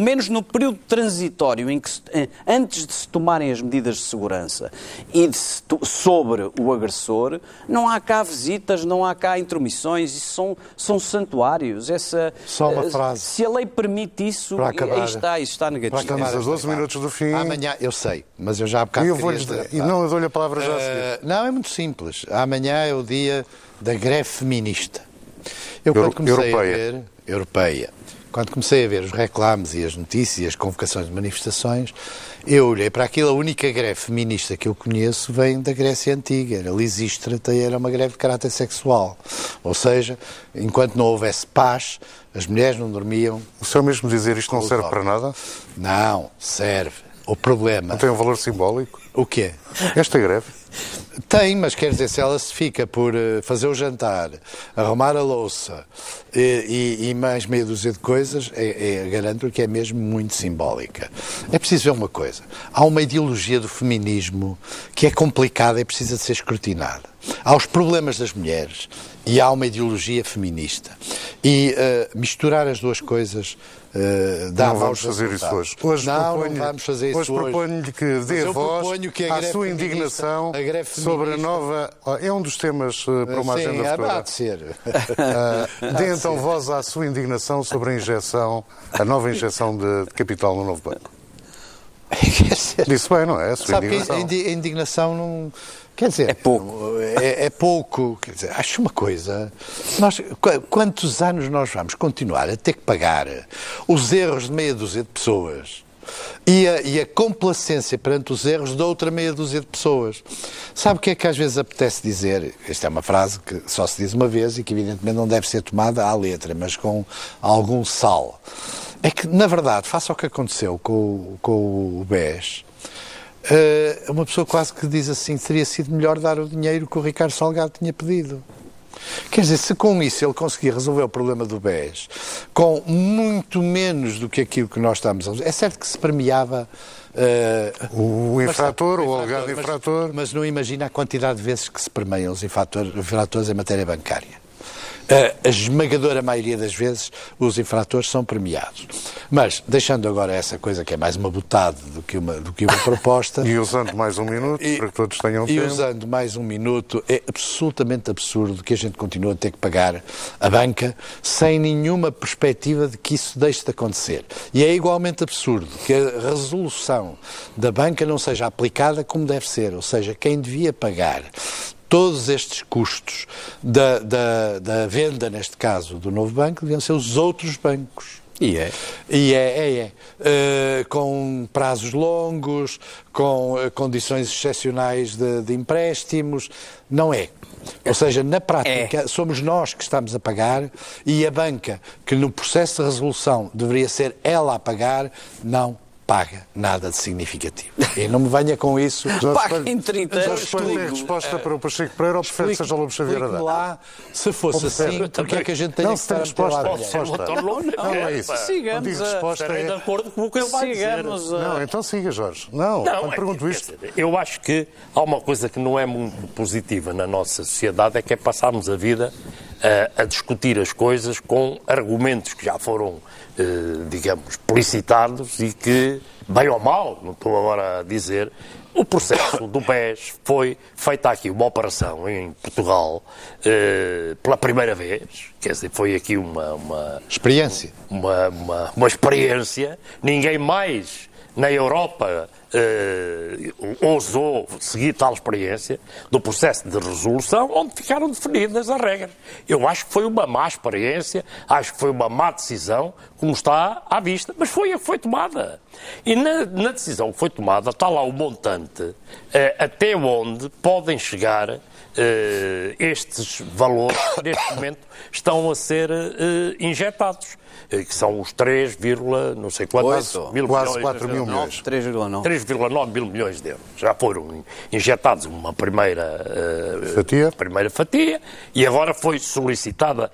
pelo menos no período transitório em que se- eh, antes de se tomarem as medidas de segurança e de se sobre o agressor, não há cá visitas, não há cá intromissões, isso são, são santuários. Essa, Só uma eh, frase. Se a lei permite isso, Para acabar. aí está, isso está negativo. Estamos a 12 minutos do fim. Amanhã, eu sei, mas eu já há bocado E eu dar- e não, eu dou-lhe a palavra já a seguir. Eh, não, é muito simples. Amanhã é o dia da greve feminista. Eu Euro- quando comecei europeia. a ver... Europeia. Quando comecei a ver os reclames e as notícias as convocações de manifestações, eu olhei para aquilo, a única greve feminista que eu conheço vem da Grécia Antiga. Era Lisístrata e era uma greve de caráter sexual. Ou seja, enquanto não houvesse paz, as mulheres não dormiam. O senhor mesmo dizer isto não serve para nada? Não, serve. O problema... Não tem um valor simbólico? O quê? Esta greve? Tem, mas quer dizer, se ela se fica por eh, fazer o jantar, arrumar a louça eh, e, e mais meia dúzia de coisas, é, é, garanto que é mesmo muito simbólica. É preciso ver uma coisa. Há uma ideologia do feminismo que é complicada e precisa de ser escrutinada. Há os problemas das mulheres e há uma ideologia feminista. E eh, misturar as duas coisas eh, dá não vamos fazer isso hoje. Hoje não, não vamos fazer isso hoje. hoje. proponho-lhe que dê voz que à sua indignação a sobre a nova... É um dos temas eh, para uma Sim, agenda há futura. de ser. Ah, dê então voz à sua indignação sobre a injeção, a nova injeção de, de capital no novo banco. Disse bem, não é? A sua Sabe que indignação. indi- a indignação não. Quer dizer, É pouco. É, é pouco. Quer dizer, acho uma coisa. Nós, qu- quantos anos nós vamos continuar a ter que pagar os erros de meia dúzia de pessoas e a, e a complacência perante os erros de outra meia dúzia de pessoas? Sabe o que é que às vezes apetece dizer? Esta é uma frase que só se diz uma vez e que, evidentemente, não deve ser tomada à letra, mas com algum sal. É que, na verdade, faça o que aconteceu com, com o BES. Eh, uma pessoa quase que diz assim: teria sido melhor dar o dinheiro que o Ricardo Salgado tinha pedido. Quer dizer, se com isso ele conseguia resolver o problema do BES com muito menos do que aquilo que nós estamos a fazer, é certo que se premiava. eh, O mas infrator, o alegado mas- infrator. Mas não imagina a quantidade de vezes que se premiam os infrator- infratores em matéria bancária. A esmagadora maioria das vezes os infratores são premiados. Mas, deixando agora essa coisa que é mais uma botada do que uma, do que uma proposta. E usando mais um minuto, E- para que todos tenham E tempo. usando mais um minuto, é absolutamente absurdo que a gente continue a ter que pagar a banca sem nenhuma perspectiva de que isso deixe de acontecer. E é igualmente absurdo que a resolução da banca não seja aplicada como deve ser, ou seja, quem devia pagar todos estes custos da, da, da venda, neste caso, do novo banco, deviam ser os outros bancos. E é. E é, é, é. Eh, com prazos longos, com eh, condições excepcionais de, de empréstimos. Não é. Ou seja, na prática, somos nós que estamos a pagar e a banca, que no processo de resolução deveria ser ela a pagar, não paga nada de significativo. E não me venha com isso. Paga em 30 Já anos tem tudo. resposta para o Pacheco Pereira ou prefere que seja o Lobo Xavier a dar? lá, se fosse assim, porque é que a gente tem Não, que se tem estar a meter lá resposta, resposta. Não, Não, não é isso. Sigamos a- resposta. Estarei de É... acordo com o que ele vai dizer. A... Não, então siga, Jorge. Não, Não, é- pergunto isto. Eu acho que há uma coisa que não é muito positiva na nossa sociedade, é que é passarmos a vida a, a discutir as coisas com argumentos que já foram, digamos, explicitados e que, bem ou mal, não estou agora a dizer, o processo do BES foi feita aqui uma operação em Portugal eh, pela primeira vez, quer dizer, foi aqui uma- uma, Experiência. uma, uma, uma experiência. Ninguém mais na Europa eh, ousou seguir tal experiência do processo de resolução, onde ficaram definidas as regras. Eu acho que foi uma má experiência, acho que foi uma má decisão, como está à vista, mas foi a que foi tomada. E na, na decisão que foi tomada está lá o montante eh, até onde podem chegar estes valores neste momento estão a ser eh, injetados, eh, que são os 3, vírgula não sei quantos mil Quase milhões, 4 mil milhões. 3,9. 3,9 mil milhões de euros. Já foram injetados uma primeira eh, Fatia. primeira fatia e agora foi solicitada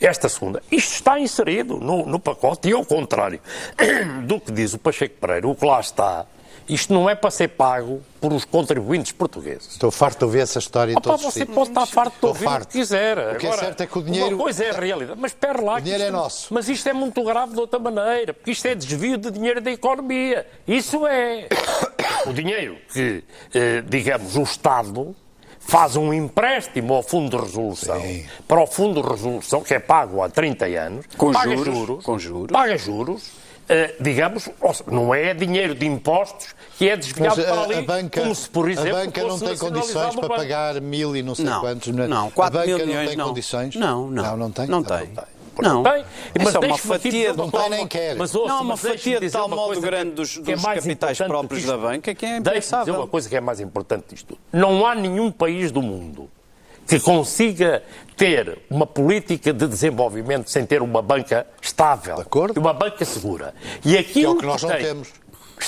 esta segunda. Isto está inserido no, no pacote e, ao contrário do que diz o Pacheco Pereira, o que lá está, isto não é para ser pago por os contribuintes portugueses. Estou farto de ouvir essa história em Opa, todos os você pode estar farto de Estou ouvir o farto. que quiser. O que é Agora, certo é que o dinheiro- Uma coisa é a realidade. Mas espera lá. que dinheiro isto- é nosso. Mas isto é muito grave de outra maneira. Porque isto é desvio de dinheiro da economia. Isso é. O dinheiro que, eh, digamos, o Estado faz um empréstimo ao Fundo de Resolução, para o Fundo de Resolução, que é pago há 30 anos, Com paga juros, com juros. paga juros, digamos, ou seja, não é dinheiro de impostos que é desviado Mas para ali, a banca, como se, por exemplo, a banca não tem condições para pagar mil e não sei Não, quantos. não, a 4 banca mil não milhões tem não. condições? Não, não. Não, não tem? Não tem. bom. Não. Tem. Mas é uma fatia de Não tem nem quer. Mas, ouça, Não, uma fatia de tal uma modo coisa grande dos- é dos mais capitais próprios da banca que é Deixe-me dizer impensável. uma coisa que é mais importante disto tudo. Não há nenhum país do mundo que consiga ter uma política de desenvolvimento sem ter uma banca estável e uma banca segura. E aquilo Que é o que nós não tem- temos.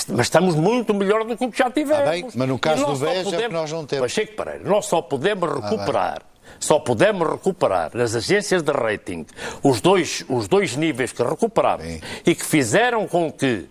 Mas estamos muito melhor do que o que já tivemos. Ah, bem, mas no caso do BES é o que nós não temos. Pacheco Pereira, nós só podemos recuperar, só podemos recuperar nas agências de rating os dois, os dois níveis que recuperaram Sim. e que fizeram com que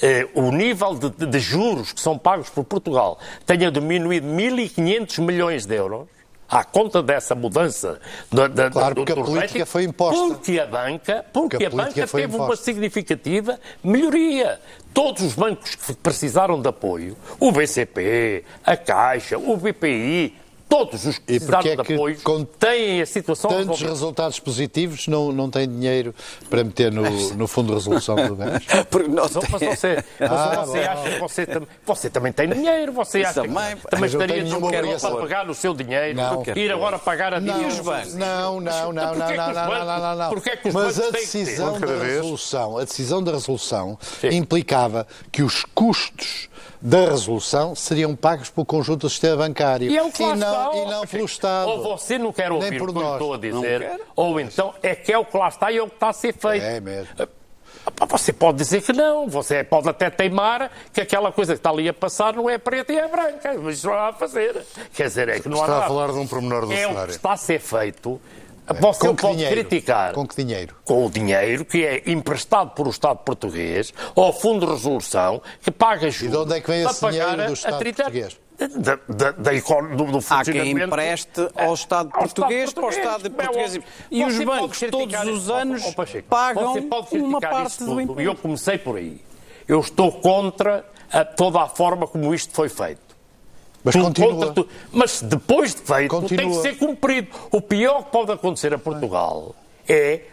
eh, o nível de, de- de juros que são pagos por Portugal tenha diminuído 1.500 milhões de euros. À conta dessa mudança da, da, Claro, do, porque a do política rating, foi imposta. Porque a banca, porque Porque a a banca teve uma imposta. significativa melhoria. Todos os bancos que precisaram de apoio, o BCP, a Caixa, o BPI, todos os que E precisaram porque é de que apoio com têm a situação Tantos resolvida. resultados positivos não, não tem dinheiro para meter no, no fundo de resolução do BES. Porque nós Não, mas você, mas Ah, você bom. acha que você, tam- você também tem dinheiro, você acha também, que também estaria obrigação. para pagar o seu dinheiro, Não. ir agora pagar a Não, dívidas. não, não, não, não, não, não, os não, bancos- não, não, não. porquê que os Mas bancos a têm que ter? decisão da resolução, a decisão da resolução Sim. implicava que os custos da resolução seriam pagos pelo conjunto do sistema bancário E é o que lá não, está. e não pelo Estado. Ou você não quer ouvir Nem por o que eu nós. estou a dizer, ou então é que é o que lá está e é o que está a ser feito. É mesmo. Ah, pá, Você pode dizer que não, você pode até teimar que aquela coisa que está ali a passar não é preta e é branca, mas isso não há a fazer. Quer dizer, é que não há Está a nada. falar de um pormenor do É o que cenário. está a ser feito. Você Com que pode dinheiro? criticar Com que dinheiro? com o dinheiro que é emprestado por o Estado português ao Fundo de Resolução que paga juros. de onde é que vem esse dinheiro do Estado 30 português? Da, da, da do, do Há quem empreste ao Estado Ao português, Estado para o Estado português. português. Bem, E os você bancos, todos os anos, Pacheco, pagam você uma parte do imposto. E eu comecei por aí. Eu estou contra a toda a forma como isto foi feito. Mas Tudo continua. tudo. Mas depois de feito, tem Continua. que ser cumprido. O pior que pode acontecer a Portugal é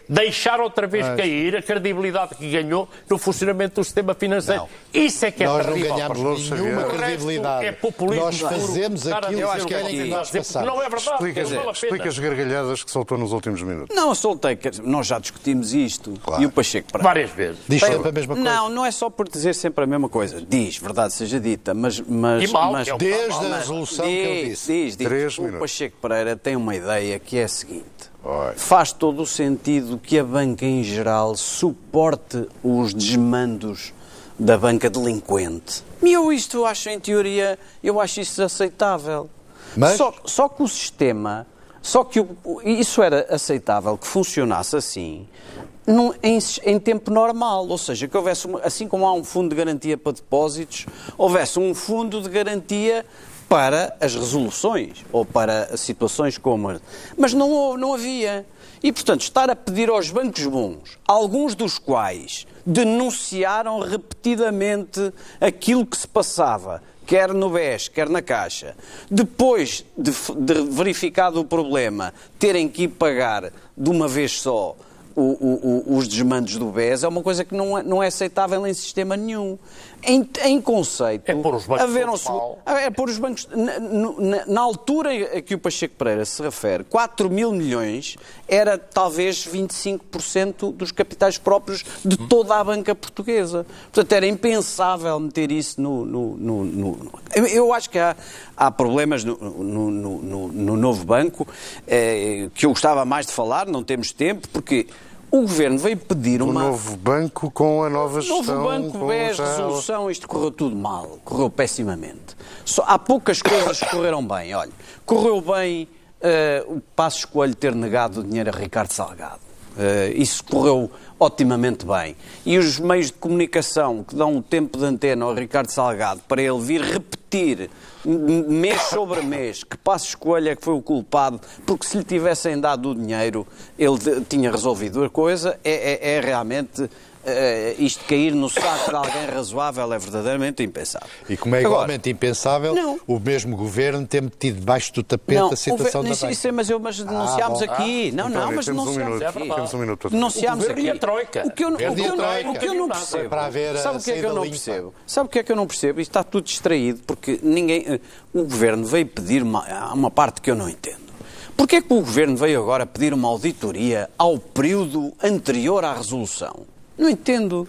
deixar outra vez cair a credibilidade que ganhou no funcionamento do sistema financeiro. Não. Isso é que é Nós não terrível. ganhamos Lobo nenhuma Xavier. O resto credibilidade. É populismo nós puro. fazemos a aquilo que o querem que nós façamos. Não é verdade. Explica, pena. explica as gargalhadas que soltou nos últimos minutos. Não, eu soltei, nós já discutimos isto. Claro. E o Pacheco Pereira. Várias vezes. Diz Tem- sempre a mesma coisa. Não, não é só por dizer sempre a mesma coisa. Diz, verdade seja dita, mas... mas E mal, mas, é Desde Mas- a resolução que ele diz, disse. diz, diz. Três O minutos. Pacheco Pereira tem uma ideia que é a seguinte. Faz todo o sentido que a banca em geral suporte os desmandos da banca delinquente. E eu isto acho, em teoria, eu acho isso aceitável. Mas- Só, só que o sistema, só que o- isso era aceitável que funcionasse assim num- em, em tempo normal, ou seja, que houvesse, assim como há um fundo de garantia para depósitos, houvesse um fundo de garantia para as resoluções ou para situações como. Mas não, não havia. E, portanto, estar a pedir aos bancos bons, alguns dos quais denunciaram repetidamente aquilo que se passava, quer no BES, quer na Caixa, depois de, de verificado o problema, terem que ir pagar de uma vez só o- o- o- os desmandos do BES, é uma coisa que não é, não é aceitável em sistema nenhum. Em, em conceito, É pôr os bancos haver todos segu- mal. é pôr os bancos. Na, na- na altura a que o Pacheco Pereira se refere, 4 mil milhões era talvez 25% dos capitais próprios de toda a banca portuguesa. Portanto, era impensável meter isso no. no- no- no- Eu, acho que há, há problemas no- no novo banco eh, que eu gostava mais de falar, não temos tempo, porque. O governo veio pedir O uma. novo banco com a nova gestão. Novo banco, com BES, já- resolução, isto correu tudo mal, correu pessimamente. Só, há poucas coisas que correram bem. Olha, correu bem eh, o Passo Escolho ter negado o dinheiro a Ricardo Salgado. Eh, isso correu otimamente bem. E os meios de comunicação que dão o tempo de antena ao Ricardo Salgado para ele vir repetir mês sobre mês que Passo Escolho é que foi o culpado, porque se lhe tivessem dado o dinheiro ele tinha resolvido a coisa, é, é- é realmente eh, isto cair no saco de alguém razoável é verdadeiramente impensável. E como é Agora, igualmente impensável Não. o mesmo governo ter metido debaixo do tapete não, a situação da banca. isso é, mas, eu, mas denunciámos bom. aqui. não, Então, não, mas um denunciámos minuto. aqui. Temos um minuto Denunciámos aqui. e a Troika. O que eu, não- o que eu não- o que eu não percebo. para haver a Sabe o que é que eu não limpa. percebo? Sabe o que é que eu não percebo? Isto está tudo distraído porque ninguém. eh, O governo veio pedir uma, há uma parte que eu não entendo. Porquê é que o governo veio agora pedir uma auditoria ao período anterior à resolução? Não entendo.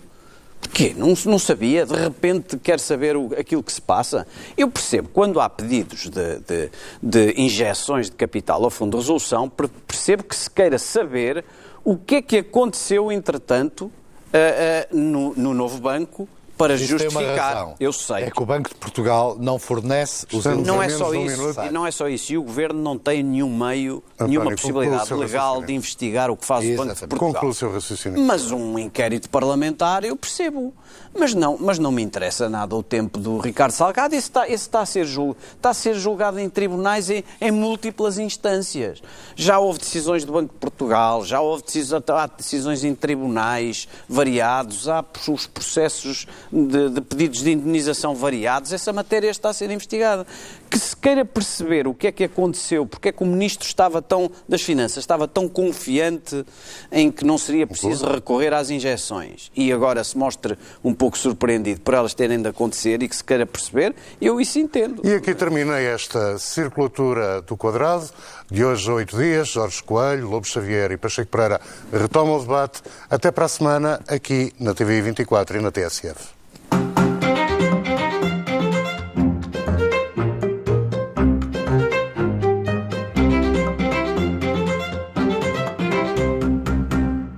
Porquê? Não, não sabia? De repente quer saber o- aquilo que se passa? Eu percebo, quando há pedidos de, de- de injeções de capital ao Fundo de Resolução, per- percebo que se queira saber o que é que aconteceu, entretanto, ah, ah, no, no novo banco para Isso tem uma justificar. razão. Eu sei. É que o Banco de Portugal não fornece os Não é só de um isso, minuto. e não é só isso. E o governo não tem nenhum meio, António, nenhuma possibilidade legal de investigar o que faz o Banco de Exatamente. Portugal. Conclua o seu raciocínio. Mas um inquérito parlamentar eu percebo. Mas não, mas não me interessa nada o tempo do Ricardo Salgado. Esse está, esse está, a, ser jul- está a ser julgado em tribunais em, em múltiplas instâncias. Já houve decisões do Banco de Portugal, já houve decisões, há decisões em tribunais variados, há os processos de, de pedidos de indenização variados. Essa matéria está a ser investigada. Que se queira perceber o que é que aconteceu, porque é que o Ministro estava tão, das Finanças estava tão confiante em que não seria preciso recorrer às injeções e agora se mostre um pouco surpreendido por elas terem de acontecer e que se queira perceber, eu isso entendo. E aqui termina esta circulatura do quadrado. De hoje a oito dias, Jorge Coelho, Lobo Xavier e Pacheco Pereira retomam o debate. Até para a semana, aqui na TV 24 e na TSF.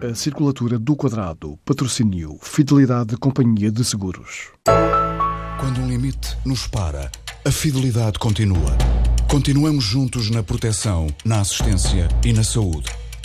A circulatura do quadrado, patrocínio, fidelidade companhia de seguros. Quando um limite nos para, a fidelidade continua. Continuamos juntos na proteção, na assistência e na saúde.